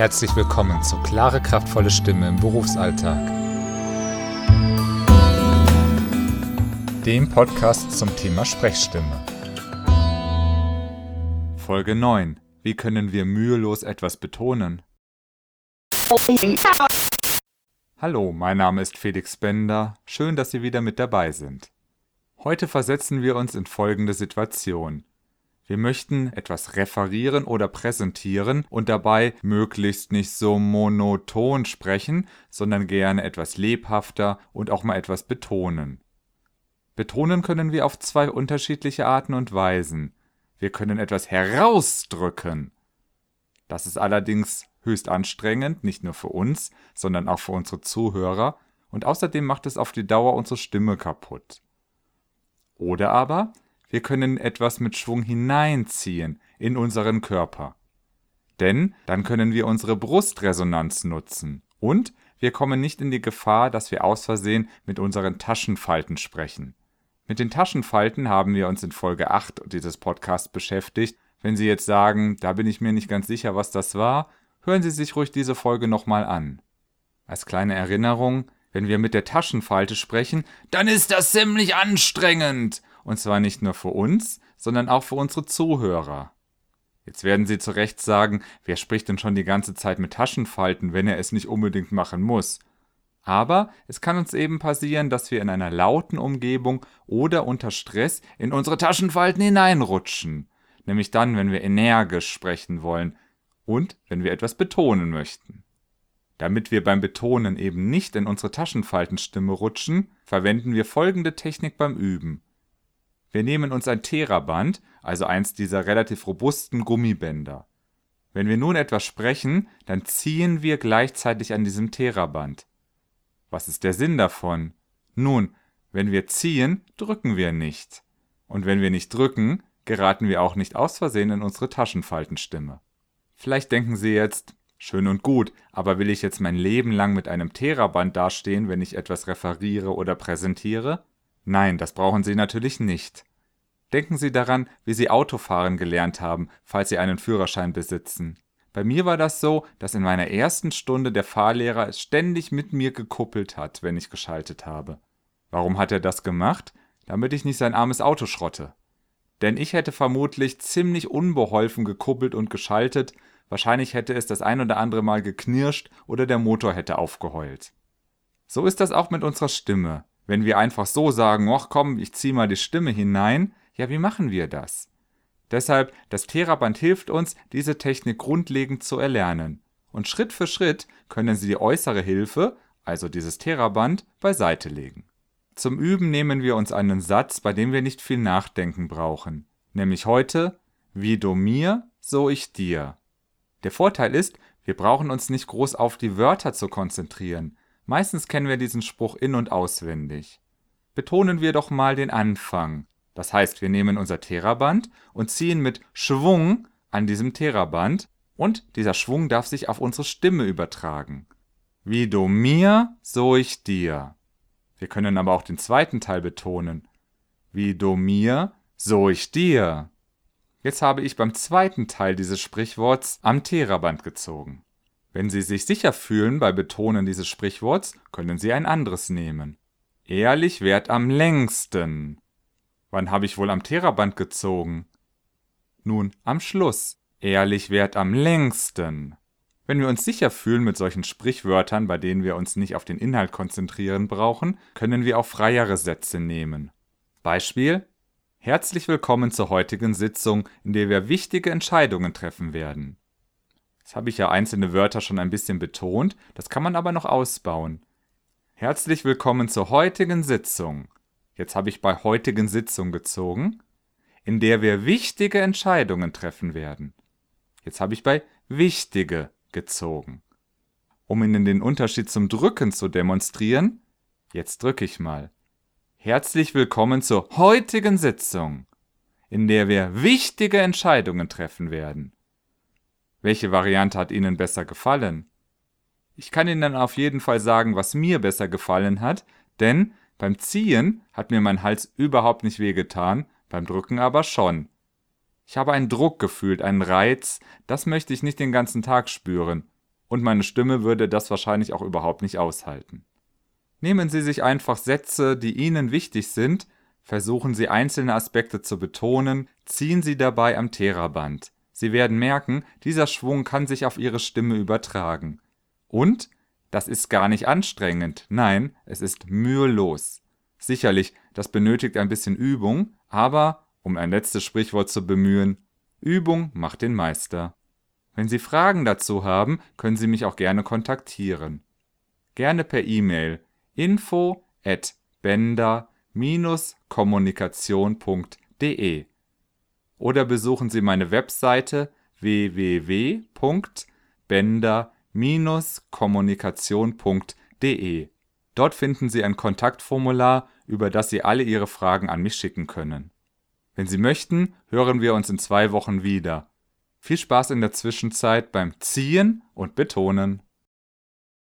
Herzlich willkommen zu Klare, kraftvolle Stimme im Berufsalltag. Dem Podcast zum Thema Sprechstimme. Folge 9. Wie können wir mühelos etwas betonen? Hallo, mein Name ist Felix Bender. Schön, dass Sie wieder mit dabei sind. Heute versetzen wir uns in folgende Situation. Wir möchten etwas referieren oder präsentieren und dabei möglichst nicht so monoton sprechen, sondern gerne etwas lebhafter und auch mal etwas betonen. Betonen können wir auf zwei unterschiedliche Arten und Weisen. Wir können etwas herausdrücken. Das ist allerdings höchst anstrengend, nicht nur für uns, sondern auch für unsere Zuhörer, und außerdem macht es auf die Dauer unsere Stimme kaputt. Oder aber wir können etwas mit Schwung hineinziehen in unseren Körper. Denn dann können wir unsere Brustresonanz nutzen und wir kommen nicht in die Gefahr, dass wir aus Versehen mit unseren Taschenfalten sprechen. Mit den Taschenfalten haben wir uns in Folge 8 dieses Podcasts beschäftigt. Wenn Sie jetzt sagen, da bin ich mir nicht ganz sicher, was das war, hören Sie sich ruhig diese Folge nochmal an. Als kleine Erinnerung, wenn wir mit der Taschenfalte sprechen, dann ist das ziemlich anstrengend. Und zwar nicht nur für uns, sondern auch für unsere Zuhörer. Jetzt werden Sie zu Recht sagen, wer spricht denn schon die ganze Zeit mit Taschenfalten, wenn er es nicht unbedingt machen muss? Aber es kann uns eben passieren, dass wir in einer lauten Umgebung oder unter Stress in unsere Taschenfalten hineinrutschen. Nämlich dann, wenn wir energisch sprechen wollen und wenn wir etwas betonen möchten. Damit wir beim Betonen eben nicht in unsere Taschenfaltenstimme rutschen, verwenden wir folgende Technik beim Üben. Wir nehmen uns ein Theraband, also eins dieser relativ robusten Gummibänder. Wenn wir nun etwas sprechen, dann ziehen wir gleichzeitig an diesem Theraband. Was ist der Sinn davon? Nun, wenn wir ziehen, drücken wir nicht. Und wenn wir nicht drücken, geraten wir auch nicht aus Versehen in unsere Taschenfaltenstimme. Vielleicht denken Sie jetzt, schön und gut, aber will ich jetzt mein Leben lang mit einem Theraband dastehen, wenn ich etwas referiere oder präsentiere? Nein, das brauchen Sie natürlich nicht. Denken Sie daran, wie Sie Autofahren gelernt haben, falls Sie einen Führerschein besitzen. Bei mir war das so, dass in meiner ersten Stunde der Fahrlehrer ständig mit mir gekuppelt hat, wenn ich geschaltet habe. Warum hat er das gemacht? Damit ich nicht sein armes Auto schrotte. Denn ich hätte vermutlich ziemlich unbeholfen gekuppelt und geschaltet, wahrscheinlich hätte es das ein oder andere Mal geknirscht oder der Motor hätte aufgeheult. So ist das auch mit unserer Stimme. Wenn wir einfach so sagen, ach komm, ich zieh mal die Stimme hinein, ja, wie machen wir das? Deshalb, das Theraband hilft uns, diese Technik grundlegend zu erlernen. Und Schritt für Schritt können Sie die äußere Hilfe, also dieses Theraband, beiseite legen. Zum Üben nehmen wir uns einen Satz, bei dem wir nicht viel Nachdenken brauchen. Nämlich heute, wie du mir, so ich dir. Der Vorteil ist, wir brauchen uns nicht groß auf die Wörter zu konzentrieren. Meistens kennen wir diesen Spruch in und auswendig. Betonen wir doch mal den Anfang. Das heißt, wir nehmen unser Theraband und ziehen mit Schwung an diesem Theraband und dieser Schwung darf sich auf unsere Stimme übertragen. Wie du mir, so ich dir. Wir können aber auch den zweiten Teil betonen. Wie du mir, so ich dir. Jetzt habe ich beim zweiten Teil dieses Sprichworts am Theraband gezogen. Wenn Sie sich sicher fühlen bei Betonen dieses Sprichworts, können Sie ein anderes nehmen. Ehrlich währt am längsten. Wann habe ich wohl am Theraband gezogen? Nun, am Schluss. Ehrlich währt am längsten. Wenn wir uns sicher fühlen mit solchen Sprichwörtern, bei denen wir uns nicht auf den Inhalt konzentrieren brauchen, können wir auch freiere Sätze nehmen. Beispiel Herzlich willkommen zur heutigen Sitzung, in der wir wichtige Entscheidungen treffen werden. Jetzt habe ich ja einzelne Wörter schon ein bisschen betont, das kann man aber noch ausbauen. Herzlich willkommen zur heutigen Sitzung. Jetzt habe ich bei heutigen Sitzung gezogen, in der wir wichtige Entscheidungen treffen werden. Jetzt habe ich bei wichtige gezogen. Um Ihnen den Unterschied zum Drücken zu demonstrieren, jetzt drücke ich mal. Herzlich willkommen zur heutigen Sitzung, in der wir wichtige Entscheidungen treffen werden. Welche Variante hat Ihnen besser gefallen? Ich kann Ihnen auf jeden Fall sagen, was mir besser gefallen hat, denn beim Ziehen hat mir mein Hals überhaupt nicht wehgetan, beim Drücken aber schon. Ich habe einen Druck gefühlt, einen Reiz, das möchte ich nicht den ganzen Tag spüren. und meine Stimme würde das wahrscheinlich auch überhaupt nicht aushalten. Nehmen Sie sich einfach Sätze, die Ihnen wichtig sind, versuchen Sie einzelne Aspekte zu betonen, ziehen Sie dabei am Theraband. Sie werden merken, dieser Schwung kann sich auf Ihre Stimme übertragen. Und das ist gar nicht anstrengend, nein, es ist mühelos. Sicherlich, das benötigt ein bisschen Übung, aber, um ein letztes Sprichwort zu bemühen, Übung macht den Meister. Wenn Sie Fragen dazu haben, können Sie mich auch gerne kontaktieren. Gerne per E-Mail info at bender-kommunikation.de oder besuchen Sie meine Webseite www.bender-kommunikation.de. Dort finden Sie ein Kontaktformular, über das Sie alle Ihre Fragen an mich schicken können. Wenn Sie möchten, hören wir uns in zwei Wochen wieder. Viel Spaß in der Zwischenzeit beim Ziehen und Betonen.